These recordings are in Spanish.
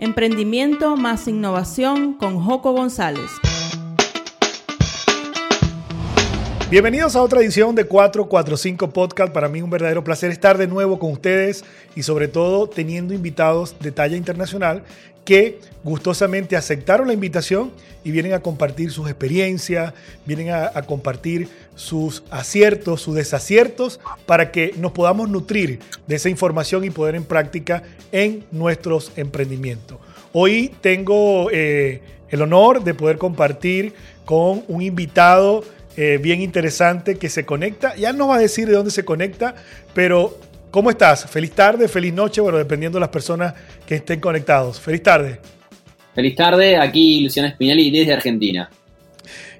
Emprendimiento más innovación con Joco González. Bienvenidos a otra edición de 445 Podcast. Para mí un verdadero placer estar de nuevo con ustedes y sobre todo teniendo invitados de talla internacional que gustosamente aceptaron la invitación y vienen a compartir sus experiencias, vienen a, a, compartir sus aciertos, sus desaciertos, para que nos podamos nutrir de esa información y poder en práctica en nuestros emprendimientos. Hoy tengo eh, el honor de poder compartir con un invitado eh, bien interesante que se conecta. Ya nos va a decir de dónde se conecta, pero ¿cómo estás? Feliz tarde, feliz noche, bueno, dependiendo de las personas que estén conectados. Feliz tarde. Feliz tarde, aquí Luciano Spinelli desde Argentina.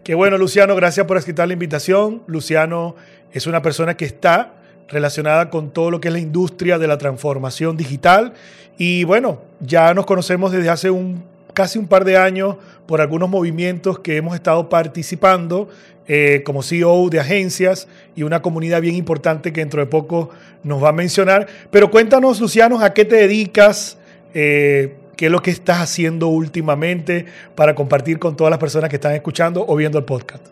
Qué bueno, Luciano, gracias por aceptar la invitación. Luciano es una persona que está relacionada con todo lo que es la industria de la transformación digital. Y bueno, ya nos conocemos desde hace un, casi un par de años por algunos movimientos que hemos estado participando eh, como CEO de agencias y una comunidad bien importante que dentro de poco nos va a mencionar. Pero cuéntanos, Luciano, a qué te dedicas, eh, qué es lo que estás haciendo últimamente para compartir con todas las personas que están escuchando o viendo el podcast.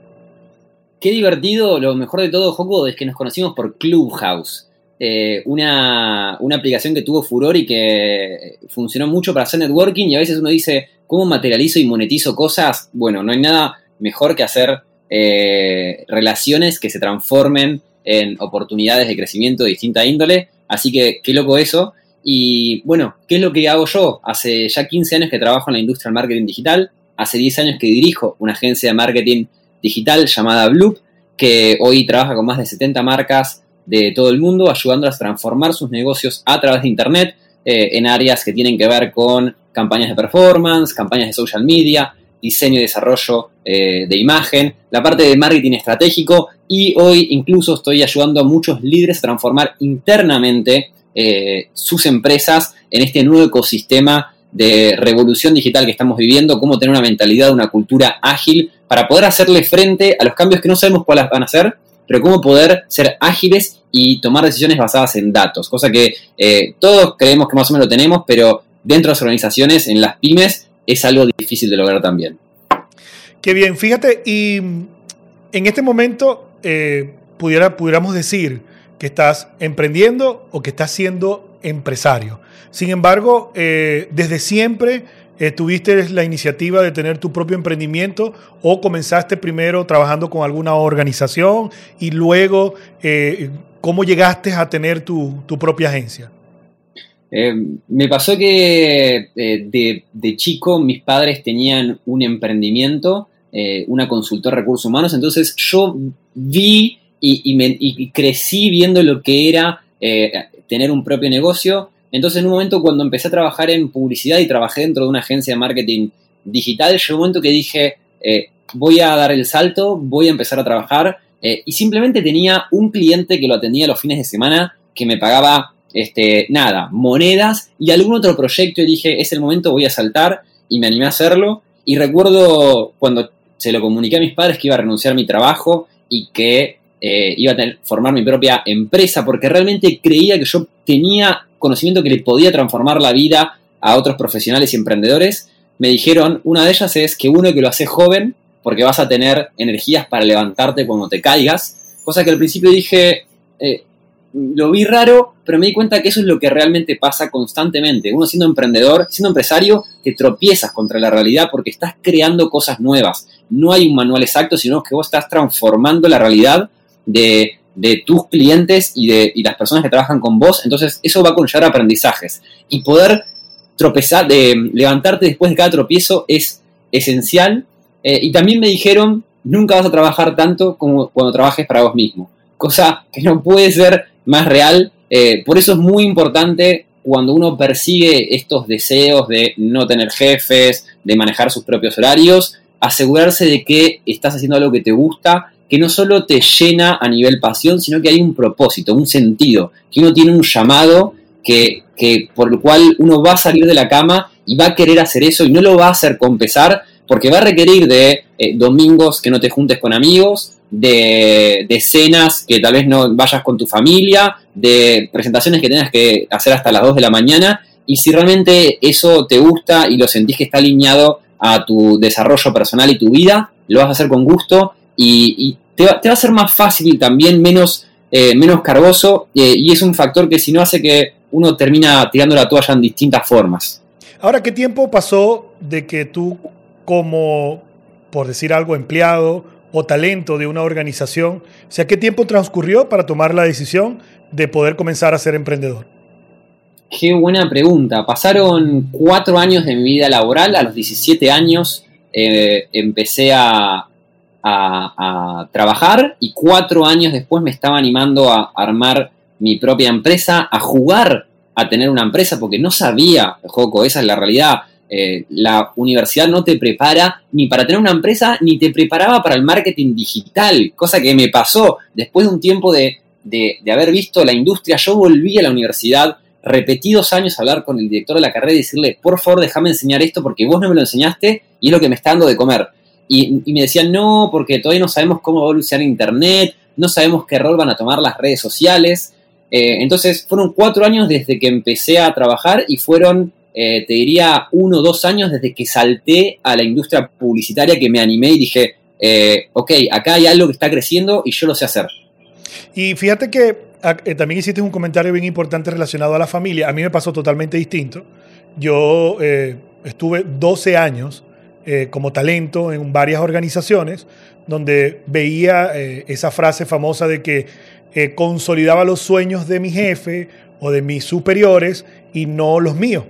Qué divertido, lo mejor de todo, Joco, es que nos conocimos por Clubhouse, eh, una, una, aplicación que tuvo furor y que funcionó mucho para hacer networking y a veces uno dice, ¿cómo materializo y monetizo cosas? Bueno, no hay nada mejor que hacer eh, relaciones que se transformen en oportunidades de crecimiento de distinta índole, así que qué loco eso. Y bueno, ¿qué es lo que hago yo? Hace ya 15 años que trabajo en la industria del marketing digital, hace 10 años que dirijo una agencia de marketing digital llamada Bloop, que hoy trabaja con más de 70 marcas de todo el mundo, ayudándolas a transformar sus negocios a través de Internet eh, en áreas que tienen que ver con campañas de performance, campañas de social media, diseño y desarrollo eh, de imagen, la parte de marketing estratégico y hoy incluso estoy ayudando a muchos líderes a transformar internamente eh, sus empresas en este nuevo ecosistema de revolución digital que estamos viviendo, cómo tener una mentalidad, una cultura ágil para poder hacerle frente a los cambios que no sabemos cuáles van a ser, pero cómo poder ser ágiles y tomar decisiones basadas en datos, cosa que eh, todos creemos que más o menos lo tenemos, pero dentro de las organizaciones, en las pymes, es algo difícil de lograr también. Qué bien, fíjate, y en este momento eh, pudiera, pudiéramos decir que estás emprendiendo o que estás siendo empresario. Sin embargo, eh, desde siempre eh, tuviste la iniciativa de tener tu propio emprendimiento o comenzaste primero trabajando con alguna organización y luego eh, cómo llegaste a tener tu, tu propia agencia. Me pasó que de, de, chico mis padres tenían un emprendimiento, una consultora de recursos humanos, entonces yo vi y, me, crecí viendo lo que era tener un propio negocio. Entonces en un momento cuando empecé a trabajar en publicidad y trabajé dentro de una agencia de marketing digital, llegó un momento que dije, voy a dar el salto, voy a empezar a trabajar y simplemente tenía un cliente que lo atendía los fines de semana que me pagaba este, nada, monedas y algún otro proyecto y dije, es el momento, voy a saltar y me animé a hacerlo. Y recuerdo cuando se lo comuniqué a mis padres que iba a renunciar a mi trabajo y que eh, iba a formar mi propia empresa porque realmente creía que yo tenía conocimiento que le podía transformar la vida a otros profesionales y emprendedores. Me dijeron, una de ellas es que uno que lo hace joven porque vas a tener energías para levantarte cuando te caigas. Cosa que al principio dije, eh, lo vi raro, pero me di cuenta que eso es lo que realmente pasa constantemente. Uno siendo emprendedor, siendo empresario, te tropiezas contra la realidad porque estás creando cosas nuevas. No hay un manual exacto, sino que vos estás transformando la realidad de, tus clientes y de las personas que trabajan con vos. Entonces, eso va a conllevar aprendizajes. Y poder tropezar, de, levantarte después de cada tropiezo es esencial. Eh, y también me dijeron, nunca vas a trabajar tanto como cuando trabajes para vos mismo. Cosa que no puede ser más real. Eh, por eso es muy importante cuando uno persigue estos deseos de no tener jefes, de manejar sus propios horarios, asegurarse de que estás haciendo algo que te gusta, que no solo te llena a nivel pasión, sino que hay un propósito, un sentido, que uno tiene un llamado que, que por el cual uno va a salir de la cama y va a querer hacer eso y no lo va a hacer con pesar, porque va a requerir de eh, domingos que no te juntes con amigos, de, de, cenas que tal vez no vayas con tu familia, de presentaciones que tengas que hacer hasta las 2 de la mañana. Y si realmente eso te gusta y lo sentís que está alineado a tu desarrollo personal y tu vida, lo vas a hacer con gusto y, te, va, a ser más fácil y también menos, eh, menos cargoso eh, y es un factor que si no hace que uno termina tirando la toalla en distintas formas. Ahora, ¿qué tiempo pasó de que tú como, por decir algo, empleado o talento de una organización, o sea, ¿qué tiempo transcurrió para tomar la decisión de poder comenzar a ser emprendedor? Qué buena pregunta. Pasaron cuatro años de mi vida laboral. A los 17 años eh, empecé a, a, trabajar y cuatro años después me estaba animando a armar mi propia empresa, a jugar a tener una empresa, porque no sabía, Joco, esa es la realidad. Eh, la universidad no te prepara ni para tener una empresa, ni te preparaba para el marketing digital, cosa que me pasó después de un tiempo de, de, de haber visto la industria. Yo volví a la universidad repetidos años a hablar con el director de la carrera y decirle, por favor, déjame enseñar esto porque vos no me lo enseñaste y es lo que me está dando de comer. Y, me decían, no, porque todavía no sabemos cómo va a evolucionar Internet, no sabemos qué rol van a tomar las redes sociales. Eh, entonces fueron cuatro años desde que empecé a trabajar y fueron, eh, te diría, uno o dos años desde que salté a la industria publicitaria que me animé y dije, eh, ok, acá hay algo que está creciendo y yo lo sé hacer. Y fíjate que ah, también hiciste un comentario bien importante relacionado a la familia. A mí me pasó totalmente distinto. Yo estuve 12 años eh, como talento en varias organizaciones, donde veía eh, esa frase famosa de que eh, consolidaba los sueños de mi jefe o de mis superiores y no los míos.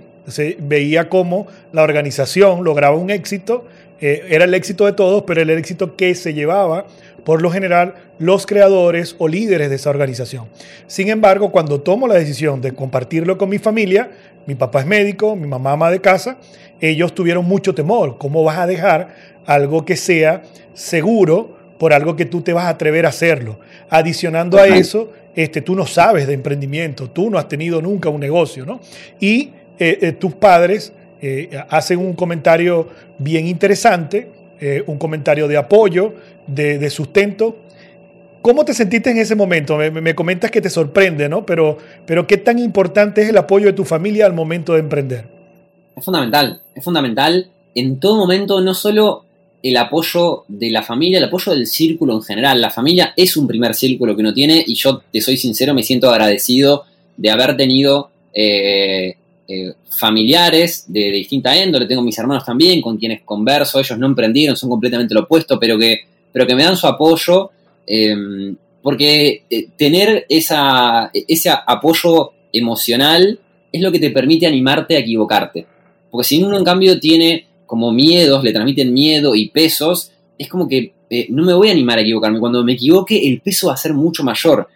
veía cómo la organización lograba un éxito, era el éxito de todos, pero el éxito que se llevaba por lo general los creadores o líderes de esa organización. Sin embargo, cuando tomo la decisión de compartirlo con mi familia, mi papá es médico, mi mamá ama de casa, ellos tuvieron mucho temor. ¿Cómo vas a dejar algo que sea seguro por algo que tú te vas a atrever a hacerlo? Adicionando a eso, este, tú no sabes de emprendimiento, tú no has tenido nunca un negocio, ¿no? Y eh, eh, tus padres eh, hacen un comentario bien interesante, un comentario de apoyo, de, sustento. ¿Cómo te sentiste en ese momento? Me, me, comentas que te sorprende, ¿no? Pero, pero ¿qué tan importante es el apoyo de tu familia al momento de emprender? Es fundamental, es fundamental en todo momento, no solo el apoyo de la familia, el apoyo del círculo en general. La familia es un primer círculo que uno tiene y yo, te soy sincero, me siento agradecido de haber tenido eh, eh, familiares de, distinta índole. Tengo mis hermanos también, con quienes converso, ellos no emprendieron, son completamente lo opuesto, pero que, pero que me dan su apoyo. Em, porque eh, tener esa, ese apoyo emocional es lo que te permite animarte a equivocarte. Porque si uno en cambio tiene como miedos, le transmiten miedo y pesos, es como que eh, no me voy a animar a equivocarme. Cuando me equivoque, el peso va a ser mucho mayor.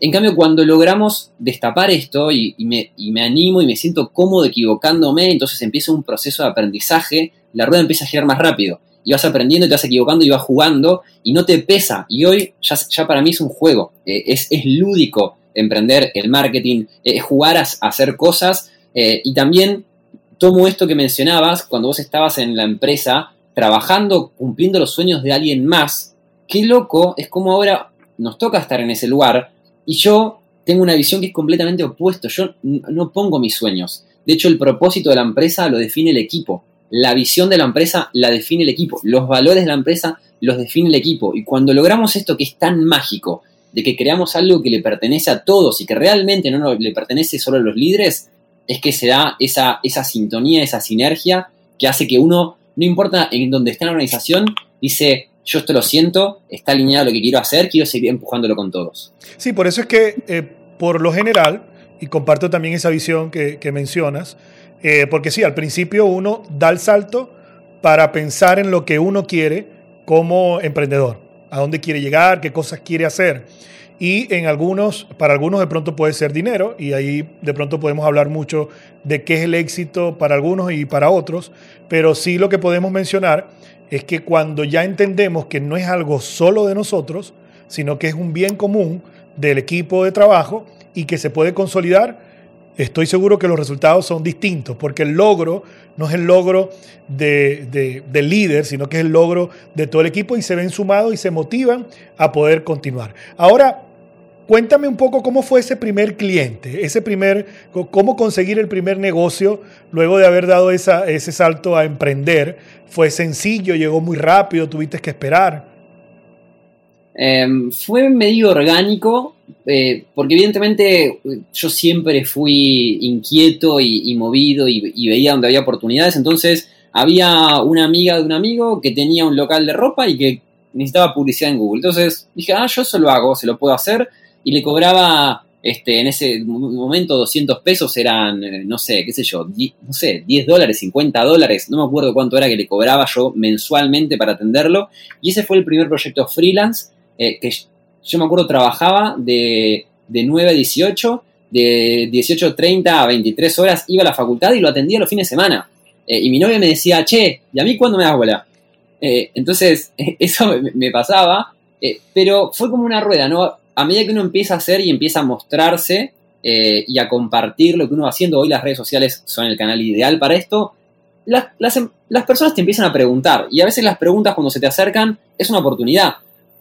En cambio, cuando logramos destapar esto y, me, me, animo y me siento cómodo equivocándome, entonces empieza un proceso de aprendizaje, la rueda empieza a girar más rápido. Y vas aprendiendo y te vas equivocando y vas jugando y no te pesa. Y hoy ya, para mí es un juego, eh, es, es, lúdico emprender el marketing, eh, jugar a, hacer cosas y también tomo esto que mencionabas, cuando vos estabas en la empresa trabajando, cumpliendo los sueños de alguien más, qué loco es como ahora nos toca estar en ese lugar y yo tengo una visión que es completamente opuesto, yo no pongo mis sueños. De hecho, el propósito de la empresa lo define el equipo. La visión de la empresa la define el equipo. Los valores de la empresa los define el equipo. Y cuando logramos esto que es tan mágico, de que creamos algo que le pertenece a todos y que realmente no le pertenece solo a los líderes, es que se da esa, esa sintonía, esa sinergia que hace que uno, no importa en dónde esté la organización, dice, yo esto lo siento, está alineado a lo que quiero hacer, quiero seguir empujándolo con todos. Sí, por eso es que eh, por lo general, y comparto también esa visión que, mencionas, eh, porque sí, al principio uno da el salto para pensar en lo que uno quiere como emprendedor, a dónde quiere llegar, qué cosas quiere hacer. y en algunos, para algunos de pronto puede ser dinero y ahí de pronto podemos hablar mucho de qué es el éxito para algunos y para otros, pero sí lo que podemos mencionar es que cuando ya entendemos que no es algo solo de nosotros, sino que es un bien común del equipo de trabajo y que se puede consolidar, estoy seguro que los resultados son distintos, porque el logro no es el logro de, del líder, sino que es el logro de todo el equipo y se ven sumados y se motivan a poder continuar. Ahora, cuéntame un poco cómo fue ese primer cliente, ese primer, cómo conseguir el primer negocio luego de haber dado ese salto a emprender. ¿Fue sencillo? ¿Llegó muy rápido? ¿Tuviste que esperar? Em, fue medio orgánico, eh, porque evidentemente yo siempre fui inquieto y, movido y, veía donde había oportunidades, entonces había una amiga de un amigo que tenía un local de ropa y que necesitaba publicidad en Google. Entonces dije, ah, yo eso lo hago, se lo puedo hacer, y le cobraba este, en ese momento 200 pesos eran, eh, no sé, qué sé yo, no sé, 10 dólares, 50 dólares, no me acuerdo cuánto era que le cobraba yo mensualmente para atenderlo. Y ese fue el primer proyecto freelance eh, que yo me acuerdo trabajaba de, de 9 a 18, de 18.30 a 23 horas iba a la facultad y lo atendía los fines de semana. Eh, y mi novia me decía, che, ¿y a mí cuándo me das bola? Eh, entonces, eso me, pasaba, pero fue como una rueda, ¿no? A medida que uno empieza a hacer y empieza a mostrarse y a compartir lo que uno va haciendo, hoy las redes sociales son el canal ideal para esto, las, las personas te empiezan a preguntar y a veces las preguntas cuando se te acercan es una oportunidad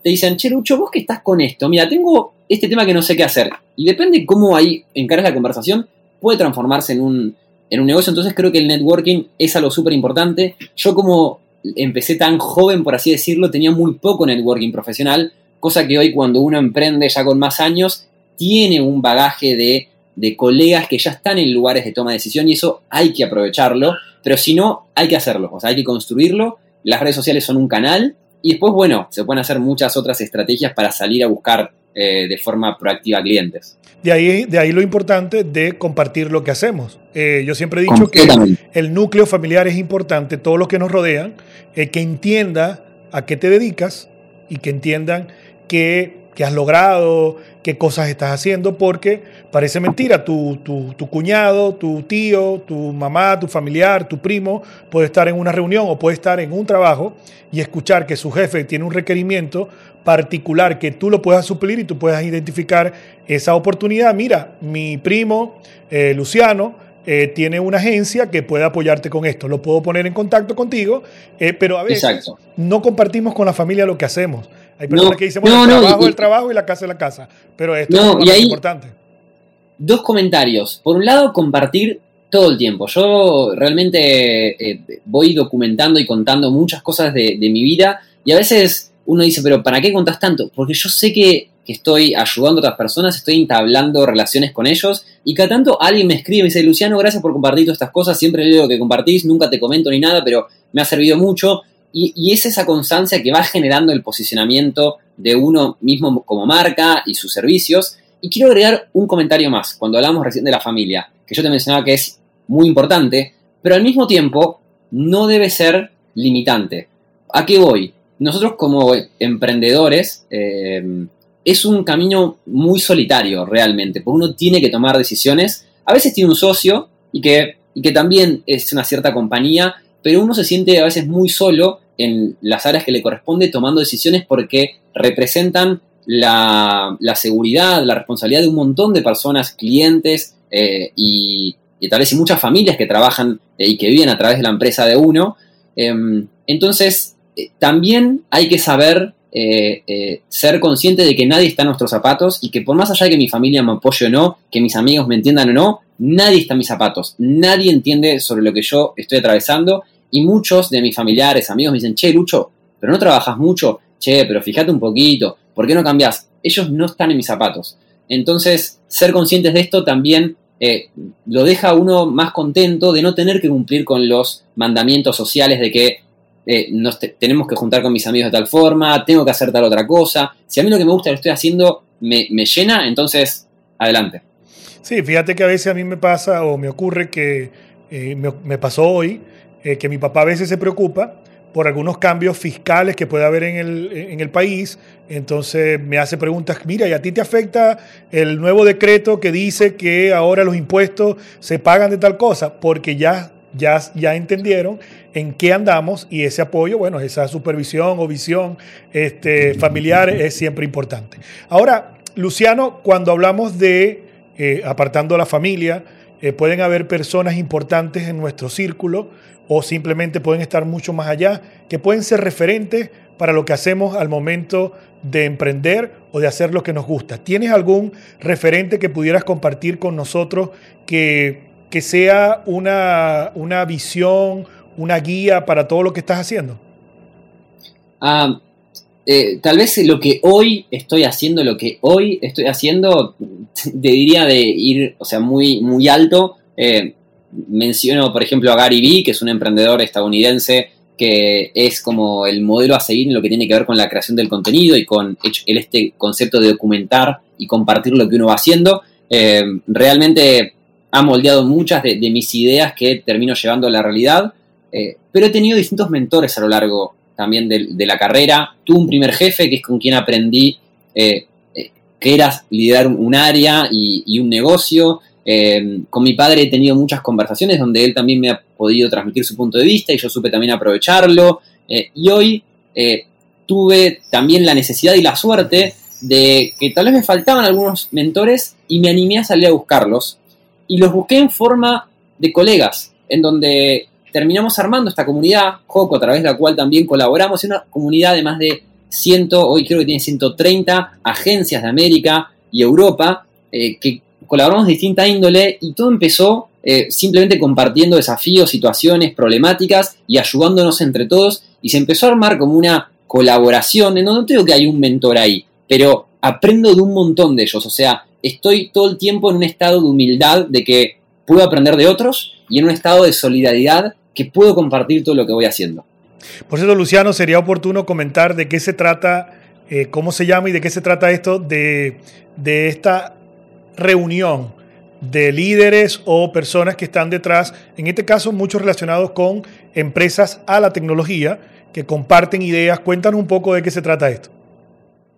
te dicen, che, Lucho, vos que estás con esto, mira, tengo este tema que no sé qué hacer. Y depende cómo ahí encaras la conversación, puede transformarse en un, en un negocio. Entonces creo que el networking es algo súper importante. Yo como empecé tan joven, por así decirlo, tenía muy poco networking profesional, cosa que hoy cuando uno emprende ya con más años, tiene un bagaje de, de colegas que ya están en lugares de toma de decisión y eso hay que aprovecharlo, pero si no, hay que hacerlo, o sea, hay que construirlo. Las redes sociales son un canal y después, bueno, se pueden hacer muchas otras estrategias para salir a buscar eh, de forma proactiva clientes. De ahí, de ahí lo importante de compartir lo que hacemos. Eh, yo siempre he dicho que el núcleo familiar es importante, todos los que nos rodean, eh, que entienda a qué te dedicas y que entiendan que qué has logrado, qué cosas estás haciendo, porque parece mentira, tu, tu, tu, cuñado, tu tío, tu mamá, tu familiar, tu primo puede estar en una reunión o puede estar en un trabajo y escuchar que su jefe tiene un requerimiento particular que tú lo puedas suplir y tú puedas identificar esa oportunidad. Mira, mi primo eh, Luciano, eh, tiene una agencia que puede apoyarte con esto. Lo puedo poner en contacto contigo, eh, pero a veces no compartimos con la familia lo que hacemos. Hay personas que dicen, bueno, el trabajo es el trabajo y la casa es la casa. Pero esto es lo importante. Dos comentarios. Por un lado, compartir todo el tiempo. Yo realmente eh, voy documentando y contando muchas cosas de, mi vida y a veces uno dice, pero ¿para qué contás tanto? Porque yo sé que, estoy ayudando a otras personas, estoy entablando relaciones con ellos y cada tanto alguien me escribe y me dice, Luciano, gracias por compartir todas estas cosas, siempre leo lo que compartís, nunca te comento ni nada, pero me ha servido mucho. Y, es esa constancia que va generando el posicionamiento de uno mismo como marca y sus servicios. Y quiero agregar un comentario más, cuando hablamos recién de la familia, que yo te mencionaba que es muy importante, pero al mismo tiempo no debe ser limitante. ¿A qué voy? Nosotros como emprendedores eh, es un camino muy solitario realmente, porque uno tiene que tomar decisiones. A veces tiene un socio y que, y que también es una cierta compañía, pero uno se siente a veces muy solo en las áreas que le corresponde tomando decisiones porque representan la, seguridad, la responsabilidad de un montón de personas, clientes eh, y, tal vez y muchas familias que trabajan eh, y que viven a través de la empresa de uno. Em, entonces, eh, también hay que saber ser consciente de que nadie está en nuestros zapatos y que por más allá de que mi familia me apoye o no, que mis amigos me entiendan o no, nadie está en mis zapatos, nadie entiende sobre lo que yo estoy atravesando y muchos de mis familiares, amigos me dicen, che, Lucho, pero no trabajas mucho, che, pero fíjate un poquito, ¿por qué no cambias? Ellos no están en mis zapatos. Entonces, ser conscientes de esto también eh, lo deja a uno más contento de no tener que cumplir con los mandamientos sociales de que eh, tenemos que juntar con mis amigos de tal forma, tengo que hacer tal otra cosa. Si a mí lo que me gusta lo estoy haciendo me, me llena, entonces adelante. Sí, fíjate que a veces a mí me pasa o me ocurre que eh, me, pasó hoy, eh, que mi papá a veces se preocupa por algunos cambios fiscales que puede haber en el, en el país. Entonces me hace preguntas, mira, ¿y a ti te afecta el nuevo decreto que dice que ahora los impuestos se pagan de tal cosa? Porque ya, ya, ya entendieron en qué andamos y ese apoyo, bueno, esa supervisión o visión este, familiar es siempre importante. Ahora, Luciano, cuando hablamos de eh, apartando la familia, eh, pueden haber personas importantes en nuestro círculo o simplemente pueden estar mucho más allá, que pueden ser referentes para lo que hacemos al momento de emprender o de hacer lo que nos gusta. ¿Tienes algún referente que pudieras compartir con nosotros que, que sea una, una visión, una guía para todo lo que estás haciendo? Ah, eh, tal vez lo que hoy estoy haciendo, lo que hoy estoy haciendo, te diría de ir, o sea, muy, muy alto. Eh, menciono, por ejemplo, a Gary Vee, que es un emprendedor estadounidense que es como el modelo a seguir en lo que tiene que ver con la creación del contenido y con este concepto de documentar y compartir lo que uno va haciendo. Eh, realmente ha moldeado muchas de, mis ideas que termino llevando a la realidad, eh, pero he tenido distintos mentores a lo largo también de, la carrera. Tuve un primer jefe que es con quien aprendí eh, que era liderar un área y un negocio. Eh, con mi padre he tenido muchas conversaciones donde él también me ha podido transmitir su punto de vista y yo supe también aprovecharlo. Eh, y hoy eh, tuve también la necesidad y la suerte de que tal vez me faltaban algunos mentores y me animé a salir a buscarlos. Y los busqué en forma de colegas, en donde terminamos armando esta comunidad, Joco, a través de la cual también colaboramos, en una comunidad de más de 100, hoy creo que tiene 130 agencias de América y Europa, que colaboramos de distinta índole y todo empezó eh, simplemente compartiendo desafíos, situaciones, problemáticas y ayudándonos entre todos y se empezó a armar como una colaboración, en donde no digo que hay un mentor ahí, pero aprendo de un montón de ellos, o sea, estoy todo el tiempo en un estado de humildad de que puedo aprender de otros y en un estado de solidaridad que puedo compartir todo lo que voy haciendo. Por cierto, Luciano, sería oportuno comentar de qué se trata, eh, cómo se llama y de qué se trata esto de, de esta reunión de líderes o personas que están detrás, en este caso muchos relacionados con empresas a la tecnología, que comparten ideas. Cuéntanos un poco de qué se trata esto.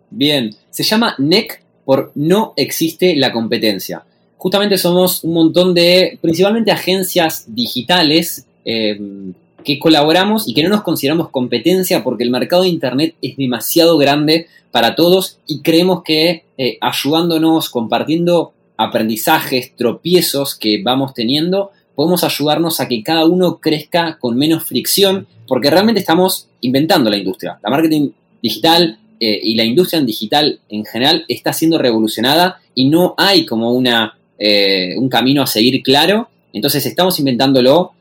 Bien, se llama NEC por No existe la competencia. Justamente somos un montón de, principalmente agencias digitales, eh, que colaboramos y que no nos consideramos competencia porque el mercado de Internet es demasiado grande para todos y creemos que eh, ayudándonos, compartiendo aprendizajes, tropiezos que vamos teniendo, podemos ayudarnos a que cada uno crezca con menos fricción porque realmente estamos inventando la industria. La marketing digital eh, y la industria digital en general está siendo revolucionada y no hay como una, eh, un camino a seguir claro. Entonces estamos inventándolo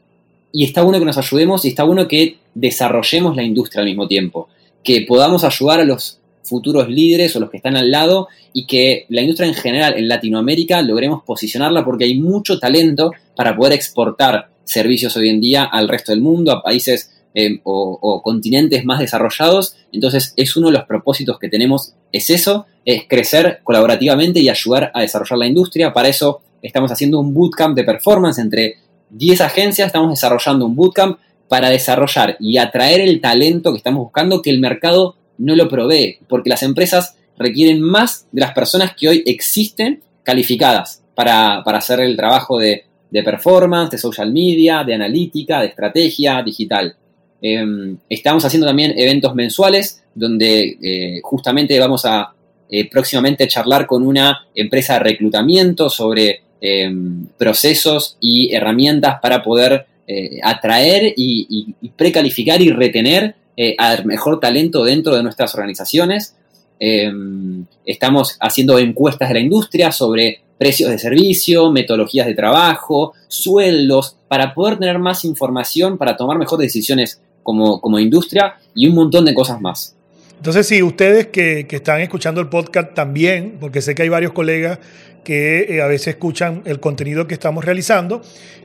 y está bueno que nos ayudemos y está bueno que desarrollemos la industria al mismo tiempo, que podamos ayudar a los futuros líderes o los que están al lado y que la industria en general en Latinoamérica logremos posicionarla porque hay mucho talento para poder exportar servicios hoy en día al resto del mundo, a países eh, o, o, continentes más desarrollados. Entonces es uno de los propósitos que tenemos, es eso, es crecer colaborativamente y ayudar a desarrollar la industria. Para eso estamos haciendo un bootcamp de performance entre 10 agencias estamos desarrollando un bootcamp para desarrollar y atraer el talento que estamos buscando que el mercado no lo provee, porque las empresas requieren más de las personas que hoy existen calificadas para, hacer el trabajo de, performance, de social media, de analítica, de estrategia digital. Em, estamos haciendo también eventos mensuales donde eh, justamente vamos a eh, próximamente charlar con una empresa de reclutamiento sobre Em, procesos y herramientas para poder eh, atraer y, precalificar y retener al mejor talento dentro de nuestras organizaciones. Em, estamos haciendo encuestas de la industria sobre precios de servicio, metodologías de trabajo, sueldos, para poder tener más información, para tomar mejores decisiones como, como industria y un montón de cosas más. Entonces, si ustedes que, que, están escuchando el podcast también, porque sé que hay varios colegas que eh, a veces escuchan el contenido que estamos realizando,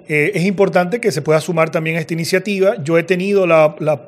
eh, es importante que se pueda sumar también a esta iniciativa. Yo he tenido la, la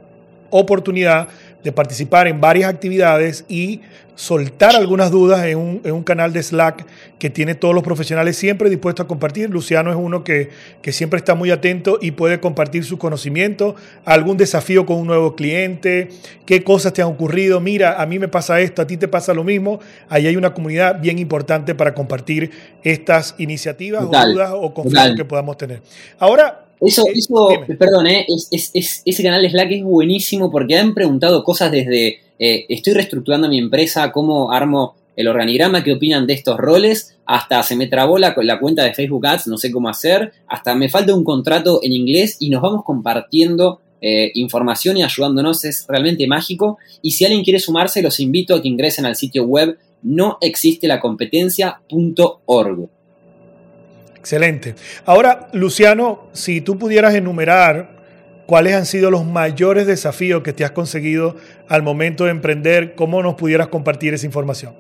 oportunidad de participar en varias actividades y soltar algunas dudas en un, en un, canal de Slack que tiene todos los profesionales siempre dispuestos a compartir. Luciano es uno que, que, siempre está muy atento y puede compartir su conocimiento, algún desafío con un nuevo cliente, qué cosas te han ocurrido, mira, a mí me pasa esto, a ti te pasa lo mismo. Ahí hay una comunidad bien importante para compartir estas iniciativas total, o dudas o conflictos que podamos tener. Ahora, eso, eso perdón, ¿eh? es, es, es, ese canal de Slack es buenísimo porque han preguntado cosas desde eh, estoy reestructurando mi empresa, cómo armo el organigrama, qué opinan de estos roles, hasta se me trabó la, la cuenta de Facebook Ads, no sé cómo hacer, hasta me falta un contrato en inglés y nos vamos compartiendo eh, información y ayudándonos, es realmente mágico. Y si alguien quiere sumarse, los invito a que ingresen al sitio web no existe la competencia.org. Excelente. Ahora, Luciano, si tú pudieras enumerar cuáles han sido los mayores desafíos que te has conseguido al momento de emprender, ¿cómo nos pudieras compartir esa información?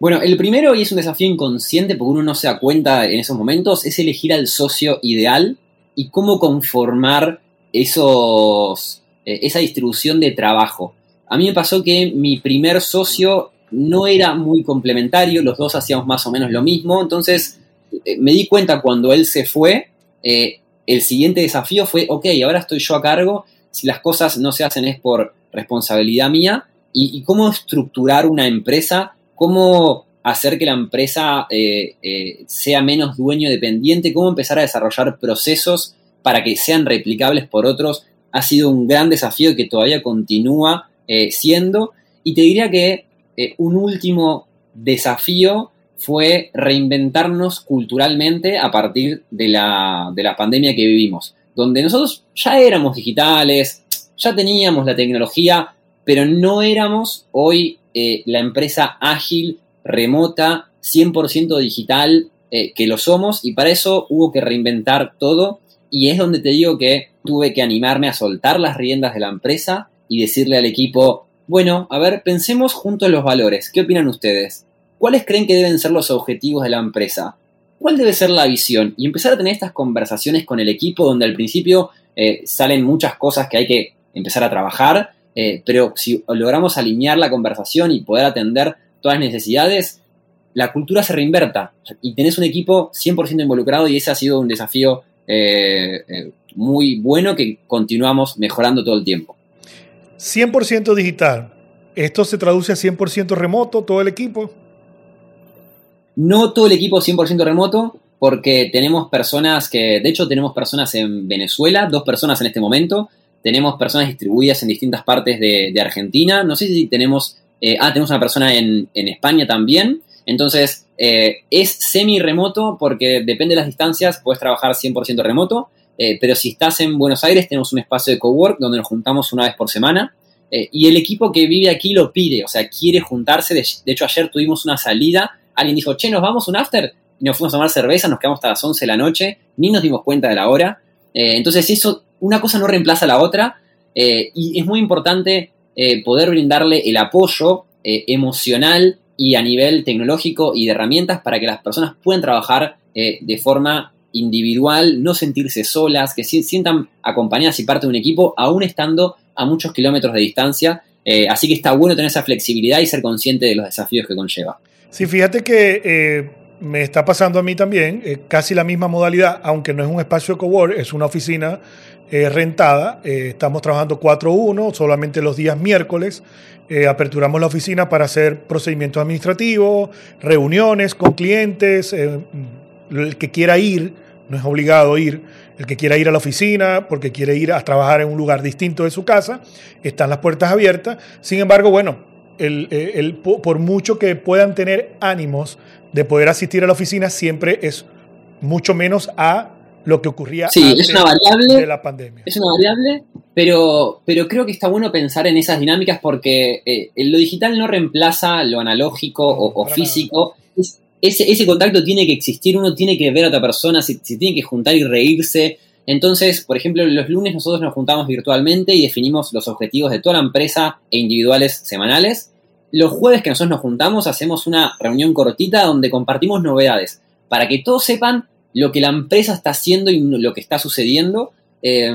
Bueno, el primero, y es un desafío inconsciente porque uno no se da cuenta en esos momentos, es elegir al socio ideal y cómo conformar esos, eh, esa distribución de trabajo. A mí me pasó que mi primer socio no era muy complementario, los dos hacíamos más o menos lo mismo, entonces me di cuenta cuando él se fue, eh, el siguiente desafío fue, ok, ahora estoy yo a cargo, si las cosas no se hacen es por responsabilidad mía, y, cómo estructurar una empresa, cómo hacer que la empresa eh, eh, sea menos dueño dependiente, cómo empezar a desarrollar procesos para que sean replicables por otros, ha sido un gran desafío que todavía continúa eh, siendo. Y te diría que un último desafío fue reinventarnos culturalmente a partir de la, de la pandemia que vivimos, donde nosotros ya éramos digitales, ya teníamos la tecnología, pero no éramos hoy eh, la empresa ágil, remota, 100% digital eh, que lo somos y para eso hubo que reinventar todo y es donde te digo que tuve que animarme a soltar las riendas de la empresa y decirle al equipo, bueno, a ver, pensemos juntos los valores, ¿qué opinan ustedes? ¿Cuáles creen que deben ser los objetivos de la empresa? ¿Cuál debe ser la visión? Y empezar a tener estas conversaciones con el equipo donde al principio eh, salen muchas cosas que hay que empezar a trabajar, eh, pero si logramos alinear la conversación y poder atender todas las necesidades, la cultura se reinverta y tenés un equipo 100% involucrado y ese ha sido un desafío eh, muy bueno que continuamos mejorando todo el tiempo. 100% digital. ¿Esto se traduce a 100% remoto, todo el equipo? No todo el equipo 100% remoto, porque tenemos personas que, de hecho tenemos personas en Venezuela, dos personas en este momento, tenemos personas distribuidas en distintas partes de, Argentina, no sé si tenemos, eh, ah, tenemos una persona en, España también, entonces eh, es semi-remoto porque depende de las distancias, puedes trabajar 100% remoto, eh, pero si estás en Buenos Aires tenemos un espacio de cowork donde nos juntamos una vez por semana, y el equipo que vive aquí lo pide, o sea, quiere juntarse, de hecho ayer tuvimos una salida alguien dijo, che, ¿nos vamos un after? Y nos fuimos a tomar cerveza, nos quedamos hasta las 11 de la noche, ni nos dimos cuenta de la hora. Eh, entonces eso, una cosa no reemplaza a la otra eh, y es muy importante eh, poder brindarle el apoyo emocional y a nivel tecnológico y de herramientas para que las personas puedan trabajar de forma individual, no sentirse solas, que se sientan acompañadas y parte de un equipo, aún estando a muchos kilómetros de distancia. Así que está bueno tener esa flexibilidad y ser consciente de los desafíos que conlleva. Sí, fíjate que eh, me está pasando a mí también, eh, casi la misma modalidad, aunque no es un espacio de cowork, es una oficina eh, rentada. Estamos trabajando 4-1, solamente los días miércoles. Aperturamos la oficina para hacer procedimientos administrativos, reuniones con clientes. el que quiera ir, no es obligado ir. El que quiera ir a la oficina porque quiere ir a trabajar en un lugar distinto de su casa, están las puertas abiertas. Sin embargo, bueno, el, el, por mucho que puedan tener ánimos de poder asistir a la oficina, siempre es mucho menos a lo que ocurría sí, antes es una variable, de la pandemia. Es una variable, pero, pero creo que está bueno pensar en esas dinámicas porque eh, lo digital no reemplaza lo analógico o, o físico. Es, ese, ese contacto tiene que existir, uno tiene que ver a otra persona, se, se tiene que juntar y reírse. Entonces, por ejemplo, los lunes nosotros nos juntamos virtualmente y definimos los objetivos de toda la empresa e individuales semanales. Los jueves que nosotros nos juntamos hacemos una reunión cortita donde compartimos novedades para que todos sepan lo que la empresa está haciendo y lo que está sucediendo. Eh,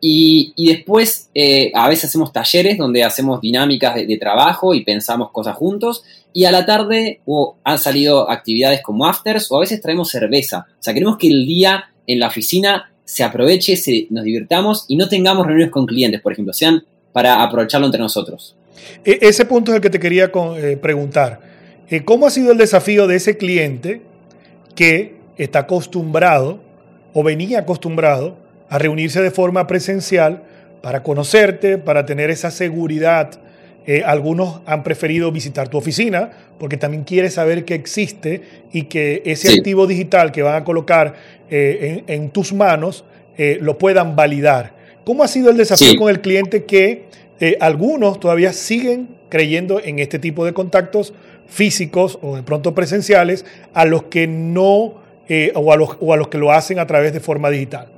Y, después eh, a veces hacemos talleres donde hacemos dinámicas de, de trabajo y pensamos cosas juntos. Y a la tarde o han salido actividades como afters o a veces traemos cerveza. O sea, queremos que el día en la oficina se aproveche, se, nos divirtamos y no tengamos reuniones con clientes, por ejemplo, sean para aprovecharlo entre nosotros. E- ese punto es el que te quería eh, preguntar. Eh, ¿Cómo ha sido el desafío de ese cliente que está acostumbrado o venía acostumbrado a reunirse de forma presencial para conocerte, para tener esa seguridad? Eh, algunos han preferido visitar tu oficina porque también quiere saber que existe y que ese Sí. activo digital que van a colocar eh, en, en tus manos eh, lo puedan validar. ¿Cómo ha sido el desafío Sí. con el cliente que algunos todavía siguen creyendo en este tipo de contactos físicos o de pronto presenciales a los que no o, a los, o a los que lo hacen a través de forma digital?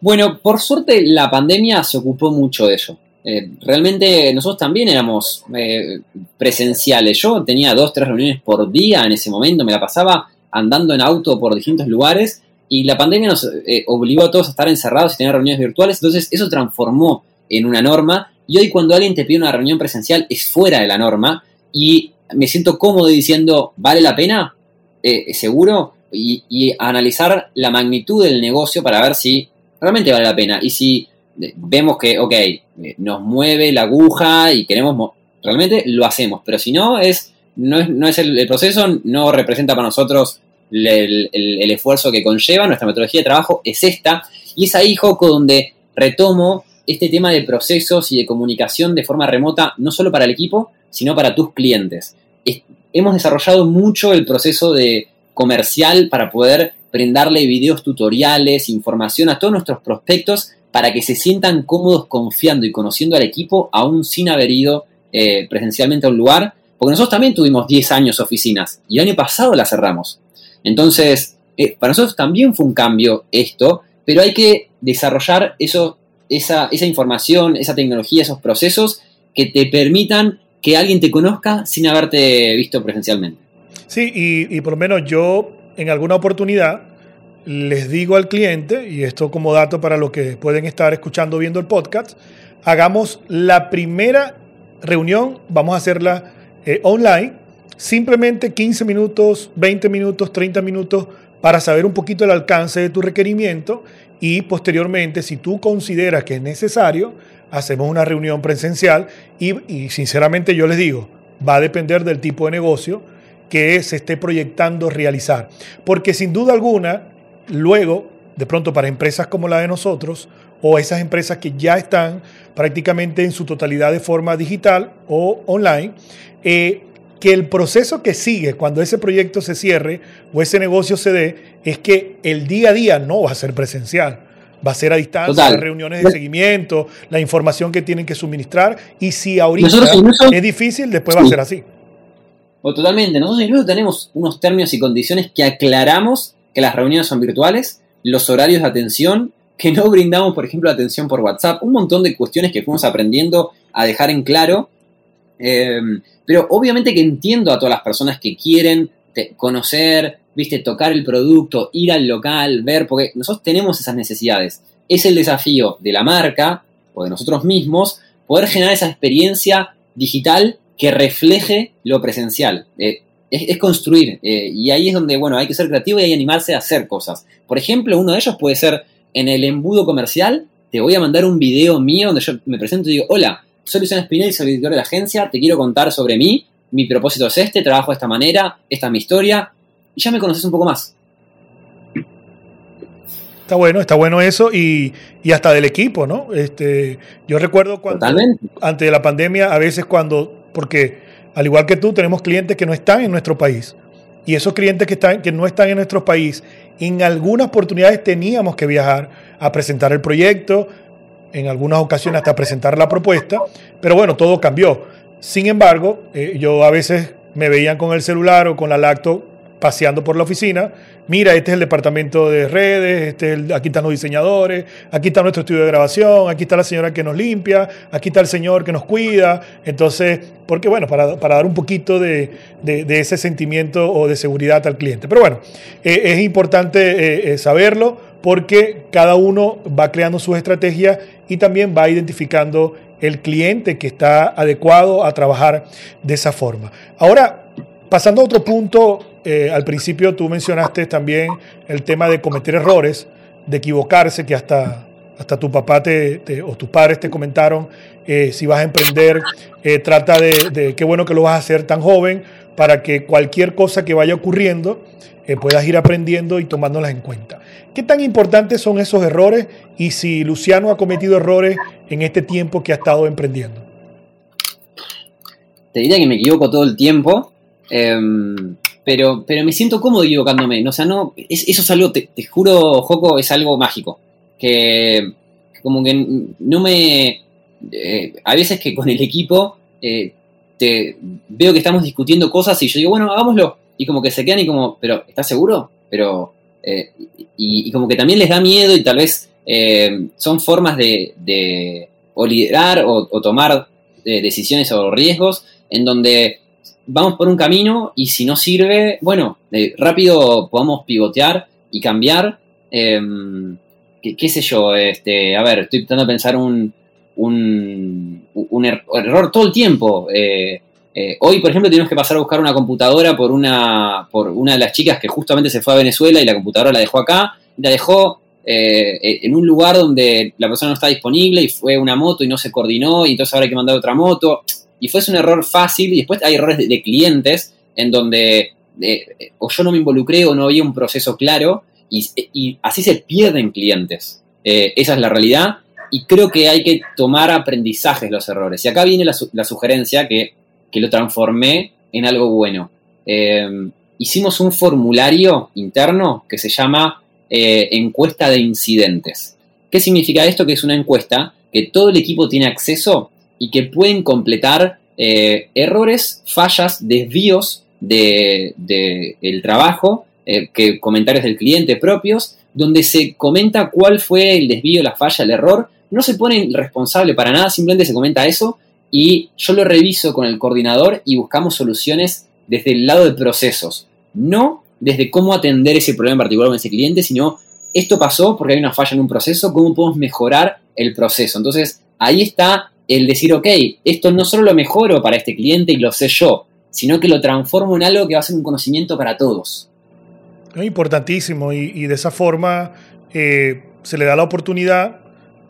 Bueno, por suerte la pandemia se ocupó mucho de ello. Eh, realmente nosotros también éramos eh, presenciales. Yo tenía dos, tres reuniones por día en ese momento, me la pasaba andando en auto por distintos lugares y la pandemia nos eh, obligó a todos a estar encerrados y tener reuniones virtuales, entonces eso transformó en una norma y hoy cuando alguien te pide una reunión presencial es fuera de la norma y me siento cómodo diciendo, ¿vale la pena? ¿Seguro? Y, y analizar la magnitud del negocio para ver si realmente vale la pena. Y si vemos que, ok, eh, nos mueve la aguja y queremos, mo- realmente lo hacemos. Pero si no, es, no es, no es el, proceso, no representa para nosotros el, esfuerzo que conlleva. Nuestra metodología de trabajo es esta. Y es ahí, Joco, donde retomo este tema de procesos y de comunicación de forma remota, no solo para el equipo, sino para tus clientes. Es- hemos desarrollado mucho el proceso de comercial para poder brindarle videos tutoriales, información a todos nuestros prospectos para que se sientan cómodos confiando y conociendo al equipo aún sin haber ido eh, presencialmente a un lugar, porque nosotros también tuvimos 10 años oficinas y el año pasado la cerramos. Entonces, eh, para nosotros también fue un cambio esto, pero hay que desarrollar eso, esa, esa información, esa tecnología, esos procesos que te permitan que alguien te conozca sin haberte visto presencialmente. Sí, y, y por lo menos yo en alguna oportunidad les digo al cliente, y esto como dato para los que pueden estar escuchando viendo el podcast, hagamos la primera reunión, vamos a hacerla eh, online, simplemente 15 minutos, 20 minutos, 30 minutos para saber un poquito el alcance de tu requerimiento y posteriormente, si tú consideras que es necesario, hacemos una reunión presencial y, y sinceramente yo les digo, va a depender del tipo de negocio que se esté proyectando realizar. Porque sin duda alguna, luego, de pronto para empresas como la de nosotros, o esas empresas que ya están prácticamente en su totalidad de forma digital o online, eh, que el proceso que sigue cuando ese proyecto se cierre o ese negocio se dé es que el día a día no va a ser presencial. Va a ser a distancia, Total. reuniones de seguimiento, la información que tienen que suministrar. Y si ahorita Nosotros es difícil, después va a ser así. O totalmente. Nosotros incluso tenemos unos términos y condiciones que aclaramos que las reuniones son virtuales, los horarios de atención, que no brindamos, por ejemplo, atención por WhatsApp, un montón de cuestiones que fuimos aprendiendo a dejar en claro. Eh, pero obviamente que entiendo a todas las personas que quieren conocer, viste, tocar el producto, ir al local, ver, porque nosotros tenemos esas necesidades. Es el desafío de la marca o de nosotros mismos poder generar esa experiencia digital que refleje lo presencial. Eh, es, es construir. eh, y ahí es donde, bueno, hay que ser creativo y hay que animarse a hacer cosas. Por ejemplo, uno de ellos puede ser en el embudo comercial, te voy a mandar un video mío donde yo me presento y digo, hola, soy Luciano Spinelli, soy el editor de la agencia, te quiero contar sobre mí, mi propósito es este, trabajo de esta manera, esta es mi historia, y ya me conoces un poco más. Está bueno, está bueno eso y, y hasta del equipo, ¿no? Este, yo recuerdo cuando Totalmente. antes de la pandemia, a veces cuando, porque al igual que tú, tenemos clientes que no están en nuestro país. Y esos clientes que, están, que no están en nuestro país, en algunas oportunidades teníamos que viajar a presentar el proyecto, en algunas ocasiones hasta presentar la propuesta, pero bueno, todo cambió. Sin embargo, eh, yo a veces me veían con el celular o con la lacto paseando por la oficina. Mira, este es el departamento de redes, este aquí están los diseñadores, aquí está nuestro estudio de grabación, aquí está la señora que nos limpia, aquí está el señor que nos cuida. Entonces, porque bueno, para, dar un poquito de ese sentimiento o de seguridad al cliente. Pero bueno, eh, es importante eh, eh, saberlo porque cada uno va creando sus estrategias y también va identificando el cliente que está adecuado a trabajar de esa forma. Ahora, pasando a otro punto, eh, al principio tú mencionaste también el tema de cometer errores, de equivocarse, que hasta, hasta tu papá te, o tus padres te comentaron, eh, si vas a emprender, eh, trata de, qué bueno que lo vas a hacer tan joven para que cualquier cosa que vaya ocurriendo puedas ir aprendiendo y tomándolas en cuenta. ¿Qué tan importantes son esos errores y si Luciano ha cometido errores en este tiempo que ha estado emprendiendo? Te diría que me equivoco todo el tiempo, em, pero, pero me siento cómodo equivocándome. O sea, no, es- eso es algo, te, te juro, Joco, es algo mágico. Que, como que no me... eh, a veces que con el equipo eh, te, veo que estamos discutiendo cosas y yo digo, bueno, hagámoslo. Y como que se quedan y como, pero ¿estás seguro? Pero... eh, y, como que también les da miedo y tal vez eh, son formas de, de o liderar o, o tomar decisiones o riesgos en donde vamos por un camino y si no sirve, bueno, eh, rápido podamos pivotear y cambiar. eh, qué, qué sé yo, este, a ver, estoy tratando de pensar un, un, un er- error todo el tiempo. eh, eh, hoy, por ejemplo, tenemos que pasar a buscar una computadora por una, por una de las chicas que justamente se fue a Venezuela y la computadora la dejó acá. La dejó eh, en un lugar donde la persona no está disponible y fue una moto y no se coordinó y entonces ahora hay que mandar otra moto. Y fue un error fácil y después hay errores de, clientes en donde eh, o yo no me involucré o no había un proceso claro y, así se pierden clientes. Eh, esa es la realidad y creo que hay que tomar aprendizajes los errores. Y acá viene la, su- la sugerencia que, que lo transformé en algo bueno. Eh, hicimos un formulario interno que se llama eh, encuesta de incidentes. ¿Qué significa esto? Que es una encuesta que todo el equipo tiene acceso y que pueden completar eh, errores, fallas, desvíos del de, trabajo, eh, que comentarios del cliente propios, donde se comenta cuál fue el desvío, la falla, el error. No se pone responsable para nada, simplemente se comenta eso y yo lo reviso con el coordinador y buscamos soluciones desde el lado de procesos, no desde cómo atender ese problema en particular con ese cliente, sino esto pasó porque hay una falla en un proceso, cómo podemos mejorar el proceso. Entonces, ahí está el decir, ok, esto no solo lo mejoro para este cliente y lo sé yo, sino que lo transformo en algo que va a ser un conocimiento para todos. Es importantísimo y, y de esa forma eh, se le da la oportunidad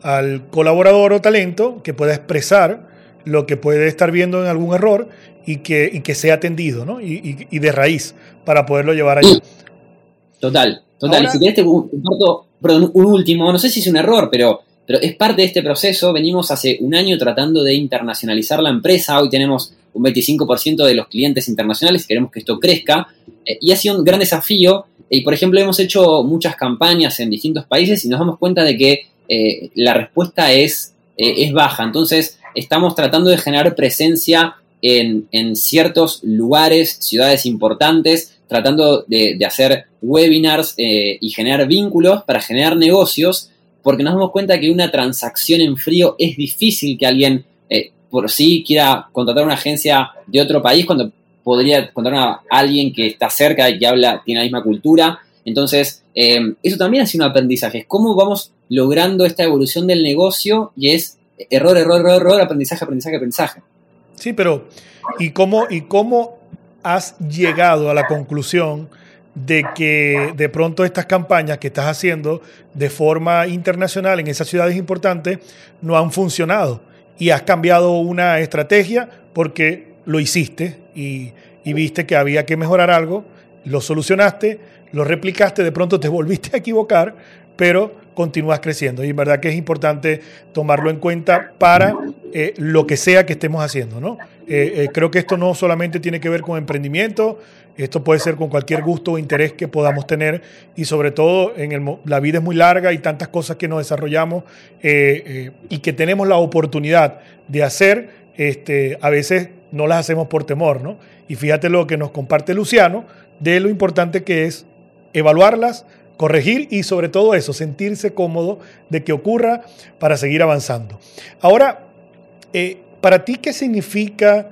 al colaborador o talento que pueda expresar lo que puede estar viendo en algún error y que, y que sea atendido ¿no? y, y- y de raíz para poderlo llevar allá. Total, total. Ahora- y si querés te comparto, perdón, un último, no sé si es un error, pero, pero es parte de este proceso. Venimos hace un año tratando de internacionalizar la empresa. Hoy tenemos un 25% de los clientes internacionales queremos que esto crezca. Eh, y ha sido un gran desafío. Y, por ejemplo, hemos hecho muchas campañas en distintos países y nos damos cuenta de que eh, la respuesta es, eh, es baja. Entonces, estamos tratando de generar presencia en, en ciertos lugares, ciudades importantes, tratando de, de hacer webinars y generar vínculos para generar negocios, porque nos damos cuenta que una transacción en frío es difícil que alguien eh, por sí quiera contratar una agencia de otro país cuando podría contratar a alguien que está cerca y que habla, tiene la misma cultura. Entonces, eh, eso también ha sido un aprendizaje. Es cómo vamos logrando esta evolución del negocio y es error, error, error, error, aprendizaje, aprendizaje, aprendizaje. Sí, pero ¿y cómo, ¿y cómo has llegado a la conclusión de que de pronto estas campañas que estás haciendo de forma internacional en esas ciudades importantes no han funcionado? Y has cambiado una estrategia porque lo hiciste y, viste que había que mejorar algo, lo solucionaste, lo replicaste, de pronto te volviste a equivocar, pero continúas creciendo. Y en verdad que es importante tomarlo en cuenta para eh, lo que sea que estemos haciendo, ¿no? Eh, eh, creo que esto no solamente tiene que ver con emprendimiento, esto puede ser con cualquier gusto o interés que podamos tener y sobre todo en la vida es muy larga y tantas cosas que nos desarrollamos eh, eh, y que tenemos la oportunidad de hacer, este, a veces no las hacemos por temor, ¿no? Y fíjate lo que nos comparte Luciano de lo importante que es evaluarlas, corregir y sobre todo eso, sentirse cómodo de que ocurra para seguir avanzando. Ahora, eh, para ti, ¿qué significa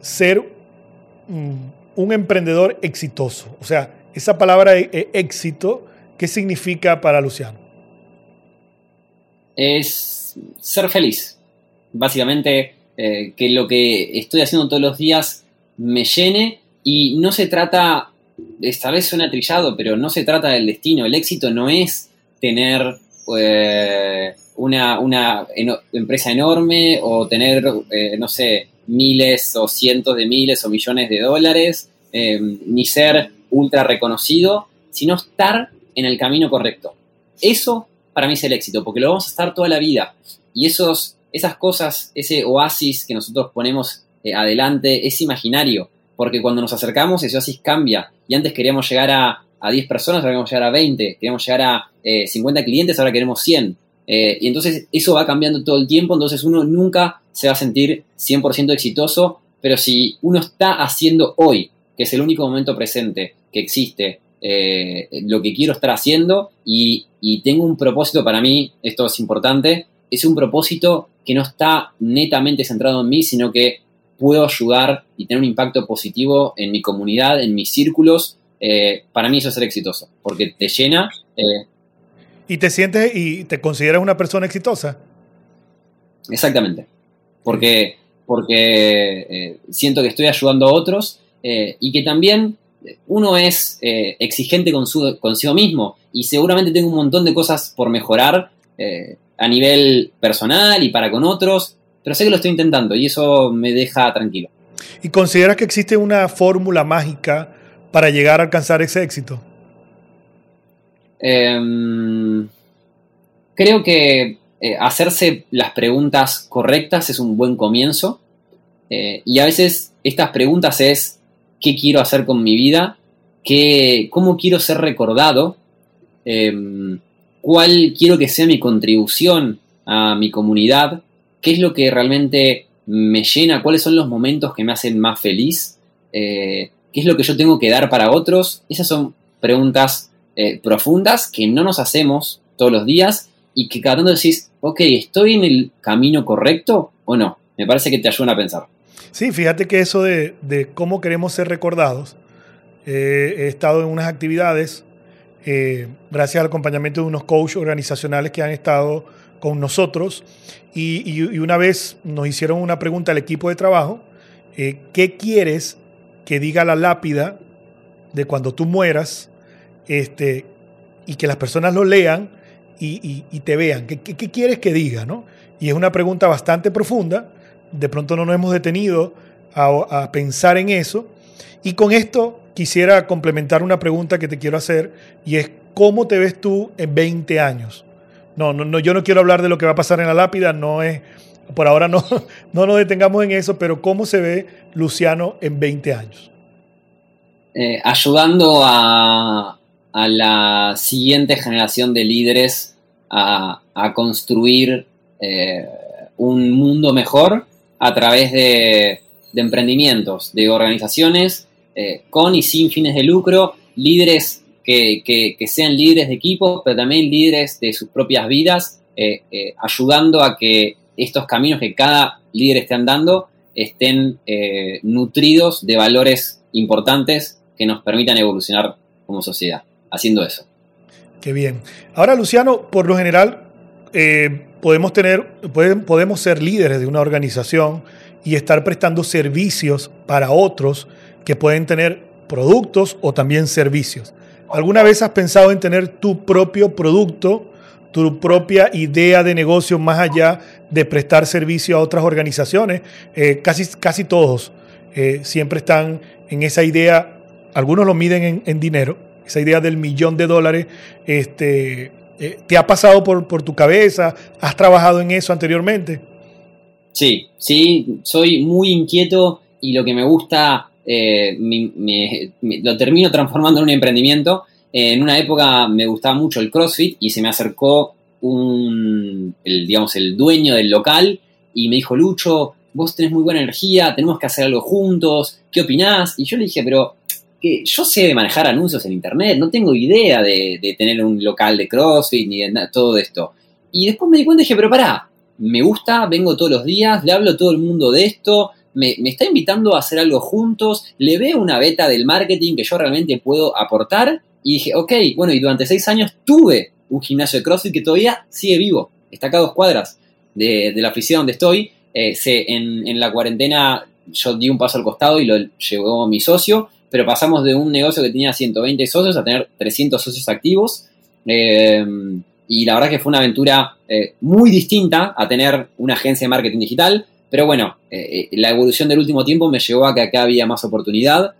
ser mm, un emprendedor exitoso? O sea, esa palabra eh, éxito ¿qué significa para Luciano? Es ser feliz. Básicamente, eh, que lo que estoy haciendo todos los días me llene y no se trata, esta vez suena trillado, pero no se trata del destino. El éxito no es tener eh, una, una empresa enorme o tener, eh, no sé, miles o cientos de miles o millones de dólares, eh, ni ser ultra reconocido, sino estar en el camino correcto. Eso para mí es el éxito, porque lo vamos a estar toda la vida. Y esos, esas cosas, ese oasis que nosotros ponemos eh, adelante, es imaginario, porque cuando nos acercamos ese oasis cambia. Y antes queríamos llegar a, a 10 personas, ahora queremos llegar a 20, queríamos llegar a 50 clientes, ahora queremos 100. Eh, y entonces eso va cambiando todo el tiempo, entonces uno nunca se va a sentir 100% exitoso, pero si uno está haciendo hoy, que es el único momento presente que existe, eh, lo que quiero estar haciendo y, tengo un propósito para mí, esto es importante, es un propósito que no está netamente centrado en mí, sino que puedo ayudar y tener un impacto positivo en mi comunidad, en mis círculos, eh, para mí eso es ser exitoso, porque te llena, ¿Y te sientes y te consideras una persona exitosa? Exactamente. Porque, porque eh, siento que estoy ayudando a otros eh, y que también uno es eh, exigente con su, consigo mismo y seguramente tengo un montón de cosas por mejorar a nivel personal y para con otros, pero sé que lo estoy intentando y eso me deja tranquilo. ¿Y consideras que existe una fórmula mágica para llegar a alcanzar ese éxito? Em, creo que eh, hacerse las preguntas correctas es un buen comienzo. Eh, y a veces estas preguntas es, ¿qué quiero hacer con mi vida? ¿Qué, ¿Cómo quiero ser recordado? Em, ¿Cuál quiero que sea mi contribución a mi comunidad? ¿Qué es lo que realmente me llena? ¿Cuáles son los momentos que me hacen más feliz? Eh, ¿Qué es lo que yo tengo que dar para otros? Esas son preguntas eh, profundas que no nos hacemos todos los días y que cada tanto decís, ok, ¿estoy en el camino correcto o no? Me parece que te ayudan a pensar. Sí, fíjate que eso de, cómo queremos ser recordados, eh, he estado en unas actividades, eh, gracias al acompañamiento de unos coaches organizacionales que han estado con nosotros, y, una vez nos hicieron una pregunta al equipo de trabajo, ¿qué quieres que diga la lápida de cuando tú mueras este, y que las personas lo lean y, te vean. ¿Qué, quieres que diga? ¿no? Y es una pregunta bastante profunda. De pronto no nos hemos detenido a, pensar en eso. Y con esto quisiera complementar una pregunta que te quiero hacer y es, ¿cómo te ves tú en 20 años? No, no, no, yo no quiero hablar de lo que va a pasar en la lápida, no es, por ahora no, no nos detengamos en eso, pero ¿cómo se ve Luciano en 20 años? Eh, ayudando a, a la siguiente generación de líderes a, construir eh, un mundo mejor a través de, emprendimientos, de organizaciones eh, con y sin fines de lucro, líderes que, sean líderes de equipo, pero también líderes de sus propias vidas, eh, ayudando a que estos caminos que cada líder esté andando estén nutridos de valores importantes que nos permitan evolucionar como sociedad haciendo eso. Qué bien. Ahora, Luciano, por lo general, eh, podemos, tener, podemos ser líderes de una organización y estar prestando servicios para otros que pueden tener productos o también servicios. ¿Alguna vez has pensado en tener tu propio producto, tu propia idea de negocio más allá de prestar servicio a otras organizaciones? Eh, casi, casi todos eh, siempre están en esa idea, algunos lo miden en dinero, esa idea del millón de dólares, este, eh, ¿te ha pasado por, por tu cabeza? ¿Has trabajado en eso anteriormente? Sí, sí, soy muy inquieto y lo que me gusta eh, lo termino transformando en un emprendimiento. en una época me gustaba mucho el CrossFit y se me acercó un, el, digamos, el dueño del local y me dijo, Lucho, vos tenés muy buena energía, tenemos que hacer algo juntos, ¿qué opinás? Y yo le dije, pero que yo sé de manejar anuncios en internet, no tengo idea de, tener un local de CrossFit ni de todo esto. Y después me di cuenta y dije, pero pará, me gusta, vengo todos los días, le hablo a todo el mundo de esto, me, está invitando a hacer algo juntos, le veo una beta del marketing que yo realmente puedo aportar y dije, ok, bueno, y durante seis años tuve un gimnasio de CrossFit que todavía sigue vivo, está acá a dos cuadras de, la oficina donde estoy. Eh, en, en, la cuarentena yo di un paso al costado y lo llevó mi socio, pero pasamos de un negocio que tenía 120 socios a tener 300 socios activos. Eh, y la verdad que fue una aventura eh, muy distinta a tener una agencia de marketing digital, pero bueno, la evolución del último tiempo me llevó a que acá había más oportunidad.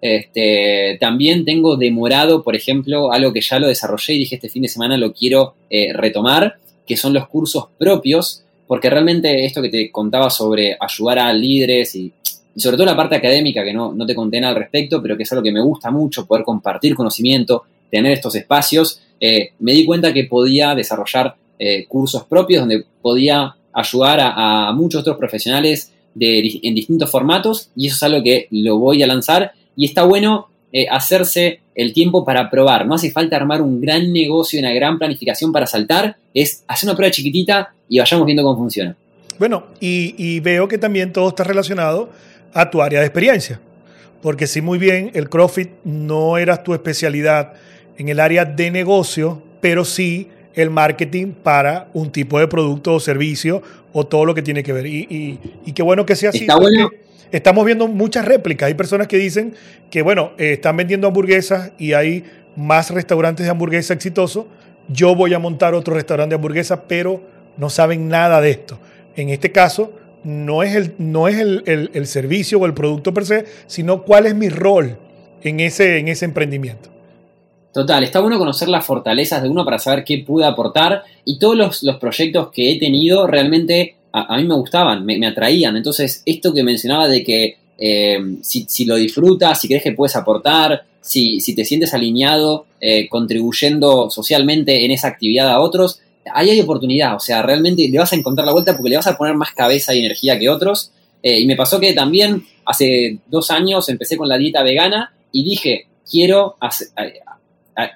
Este, también tengo demorado, por ejemplo, algo que ya lo desarrollé y dije este fin de semana lo quiero eh, retomar, que son los cursos propios, porque realmente esto que te contaba sobre ayudar a líderes y, sobre todo la parte académica, que no, no te conté nada al respecto, pero que es algo que me gusta mucho, poder compartir conocimiento, tener estos espacios, eh, me di cuenta que podía desarrollar eh, cursos propios donde podía ayudar a, muchos otros profesionales en distintos formatos y eso es algo que lo voy a lanzar y está bueno eh, hacerse el tiempo para probar. No hace falta armar un gran negocio, una gran planificación para saltar, es hacer una prueba chiquitita y vayamos viendo cómo funciona. Bueno, y, veo que también todo está relacionado a tu área de experiencia, porque sí, muy bien, el CrossFit no era tu especialidad en el área de negocio, pero sí el marketing para un tipo de producto o servicio o todo lo que tiene que ver. Y, qué bueno que sea así. Está bueno estamos viendo muchas réplicas. Hay personas que dicen que, bueno, eh, están vendiendo hamburguesas y hay más restaurantes de hamburguesa exitosos. Yo voy a montar otro restaurante de hamburguesas, pero no saben nada de esto. En este caso, no es, el, no es el, servicio o el producto per se, sino cuál es mi rol en ese, en ese emprendimiento. Total, está bueno conocer las fortalezas de uno para saber qué pude aportar y todos los, los proyectos que he tenido realmente a, mí me gustaban, me, atraían. Entonces, esto que mencionaba de que eh, si, lo disfrutas, si crees que puedes aportar, si, si te sientes alineado, eh, contribuyendo socialmente en esa actividad a otros, ahí hay oportunidad. O sea, realmente le vas a encontrar la vuelta porque le vas a poner más cabeza y energía que otros. Eh, y me pasó que también hace dos años empecé con la dieta vegana y dije, quiero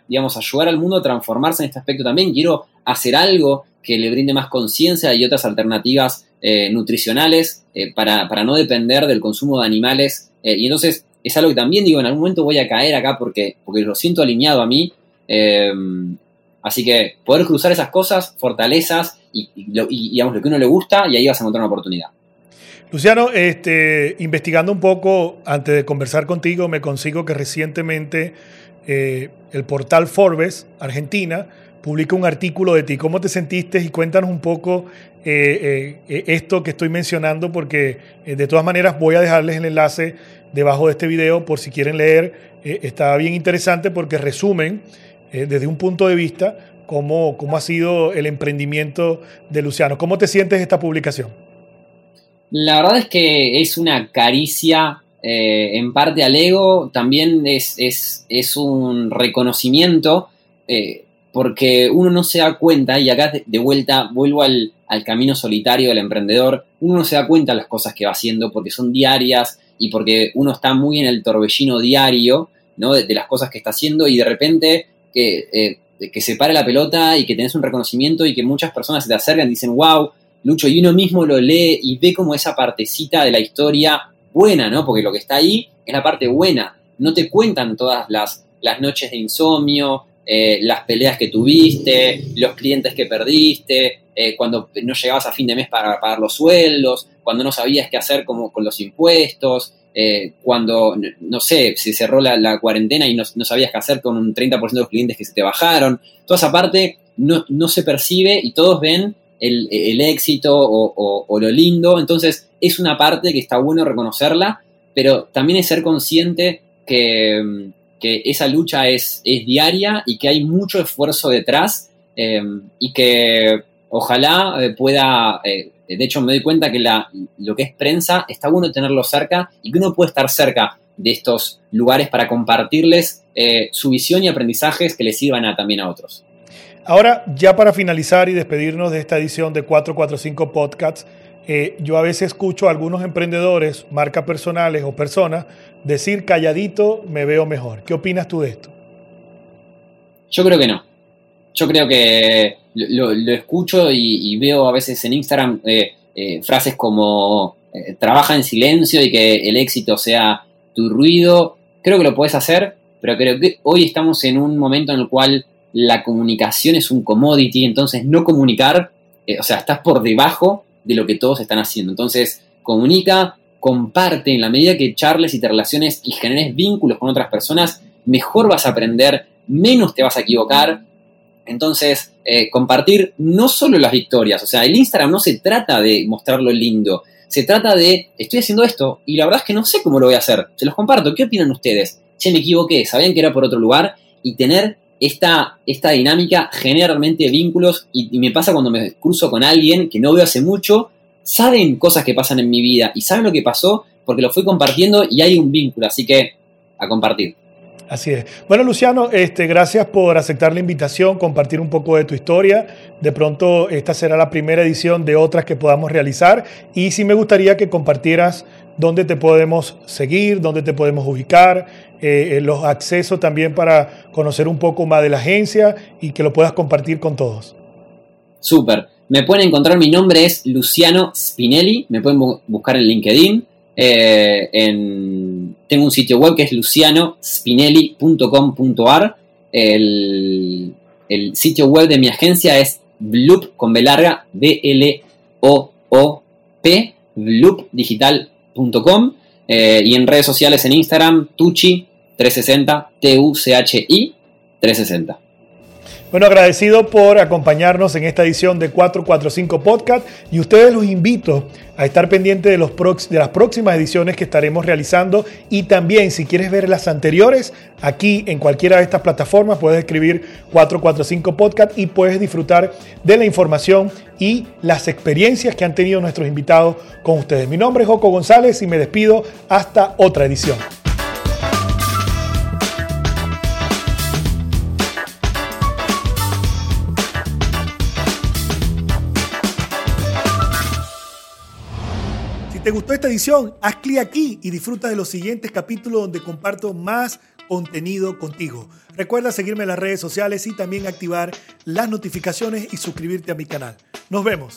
digamos, ayudar al mundo a transformarse en este aspecto también, quiero hacer algo que le brinde más conciencia y otras alternativas eh, nutricionales eh, para, no depender del consumo de animales. Y entonces es algo que también digo, en algún momento voy a caer acá porque, porque lo siento alineado a mí. Así que poder cruzar esas cosas, fortalezas y, digamos lo que uno le gusta y ahí vas a encontrar una oportunidad. Luciano, este, investigando un poco antes de conversar contigo, me consigo que recientemente el portal Forbes, Argentina, publica un artículo de ti. ¿Cómo te sentiste? Y cuéntanos un poco eh, eh, esto que estoy mencionando, porque eh, de todas maneras voy a dejarles el enlace debajo de este video por si quieren leer. está bien interesante porque resumen desde un punto de vista cómo, cómo ha sido el emprendimiento de Luciano. ¿Cómo te sientes esta publicación? La verdad es que es una caricia en parte al ego, también es, es, es un reconocimiento porque uno no se da cuenta, y acá de vuelta vuelvo al, camino solitario del emprendedor, uno no se da cuenta de las cosas que va haciendo porque son diarias y porque uno está muy en el torbellino diario de, las cosas que está haciendo y de repente que, eh, que se pare la pelota y que tenés un reconocimiento y que muchas personas se te acercan y dicen, wow, Lucho, y uno mismo lo lee y ve como esa partecita de la historia buena, ¿no? Porque lo que está ahí es la parte buena. No te cuentan todas las, las noches de insomnio, eh, las peleas que tuviste, los clientes que perdiste, eh, cuando no llegabas a fin de mes para pagar los sueldos, cuando no sabías qué hacer como con los impuestos, eh, cuando, no sé, se cerró la, cuarentena y no, sabías qué hacer con un 30% de los clientes que se te bajaron. Toda esa parte no, se percibe y todos ven el, éxito o, lo lindo. Entonces es una parte que está bueno reconocerla, pero también es ser consciente que que esa lucha es, es diaria y que hay mucho esfuerzo detrás em, y que ojalá eh, pueda, eh, de hecho me doy cuenta que la, lo que es prensa está bueno tenerlo cerca y que uno puede estar cerca de estos lugares para compartirles eh, su visión y aprendizajes que les sirvan a, también a otros. Ahora, ya para finalizar y despedirnos de esta edición de 445 Podcasts, eh, yo a veces escucho a algunos emprendedores, marcas personales o personas, decir calladito me veo mejor. ¿Qué opinas tú de esto? Yo creo que no. Yo creo que lo, escucho y, veo a veces en Instagram eh, eh, frases como trabaja en silencio y que el éxito sea tu ruido. Creo que lo puedes hacer, pero creo que hoy estamos en un momento en el cual la comunicación es un commodity, entonces no comunicar, eh, o sea, estás por debajo de lo que todos están haciendo. Entonces, comunica, comparte, en la medida que charles y te relaciones y generes vínculos con otras personas, mejor vas a aprender, menos te vas a equivocar. Entonces, eh, compartir no solo las victorias, o sea, el Instagram no se trata de mostrar lo lindo, se trata de, estoy haciendo esto y la verdad es que no sé cómo lo voy a hacer, se los comparto, ¿qué opinan ustedes? Che, me equivoqué, sabían que era por otro lugar y tener esta, esta dinámica genera realmente vínculos y, y me pasa cuando me cruzo con alguien que no veo hace mucho, saben cosas que pasan en mi vida y saben lo que pasó porque lo fui compartiendo y hay un vínculo, así que a compartir. Así es. Bueno, Luciano, este, gracias por aceptar la invitación, compartir un poco de tu historia. De pronto, esta será la primera edición de otras que podamos realizar. Y sí me gustaría que compartieras dónde te podemos seguir, dónde te podemos ubicar, eh, los accesos también para conocer un poco más de la agencia y que lo puedas compartir con todos. Súper. Me pueden encontrar, mi nombre es Luciano Spinelli, me pueden bu- buscar en LinkedIn. Eh, en, tengo un sitio web que es lucianospinelli.com.ar. El, sitio web de mi agencia es Bloop con B B-L-O-O-P, bloopdigital.com. eh, y en redes sociales en Instagram, Tucci360, T-U-C-H-I 360. Bueno, agradecido por acompañarnos en esta edición de 445 Podcast y ustedes los invito a estar pendientes de, los de las próximas ediciones que estaremos realizando y también si quieres ver las anteriores, aquí en cualquiera de estas plataformas puedes escribir 445 Podcast y puedes disfrutar de la información y las experiencias que han tenido nuestros invitados con ustedes. Mi nombre es Joco González y me despido hasta otra edición. Te gustó esta edición, haz clic aquí y disfruta de los siguientes capítulos donde comparto más contenido contigo. Recuerda seguirme en las redes sociales y también activar las notificaciones y suscribirte a mi canal. Nos vemos.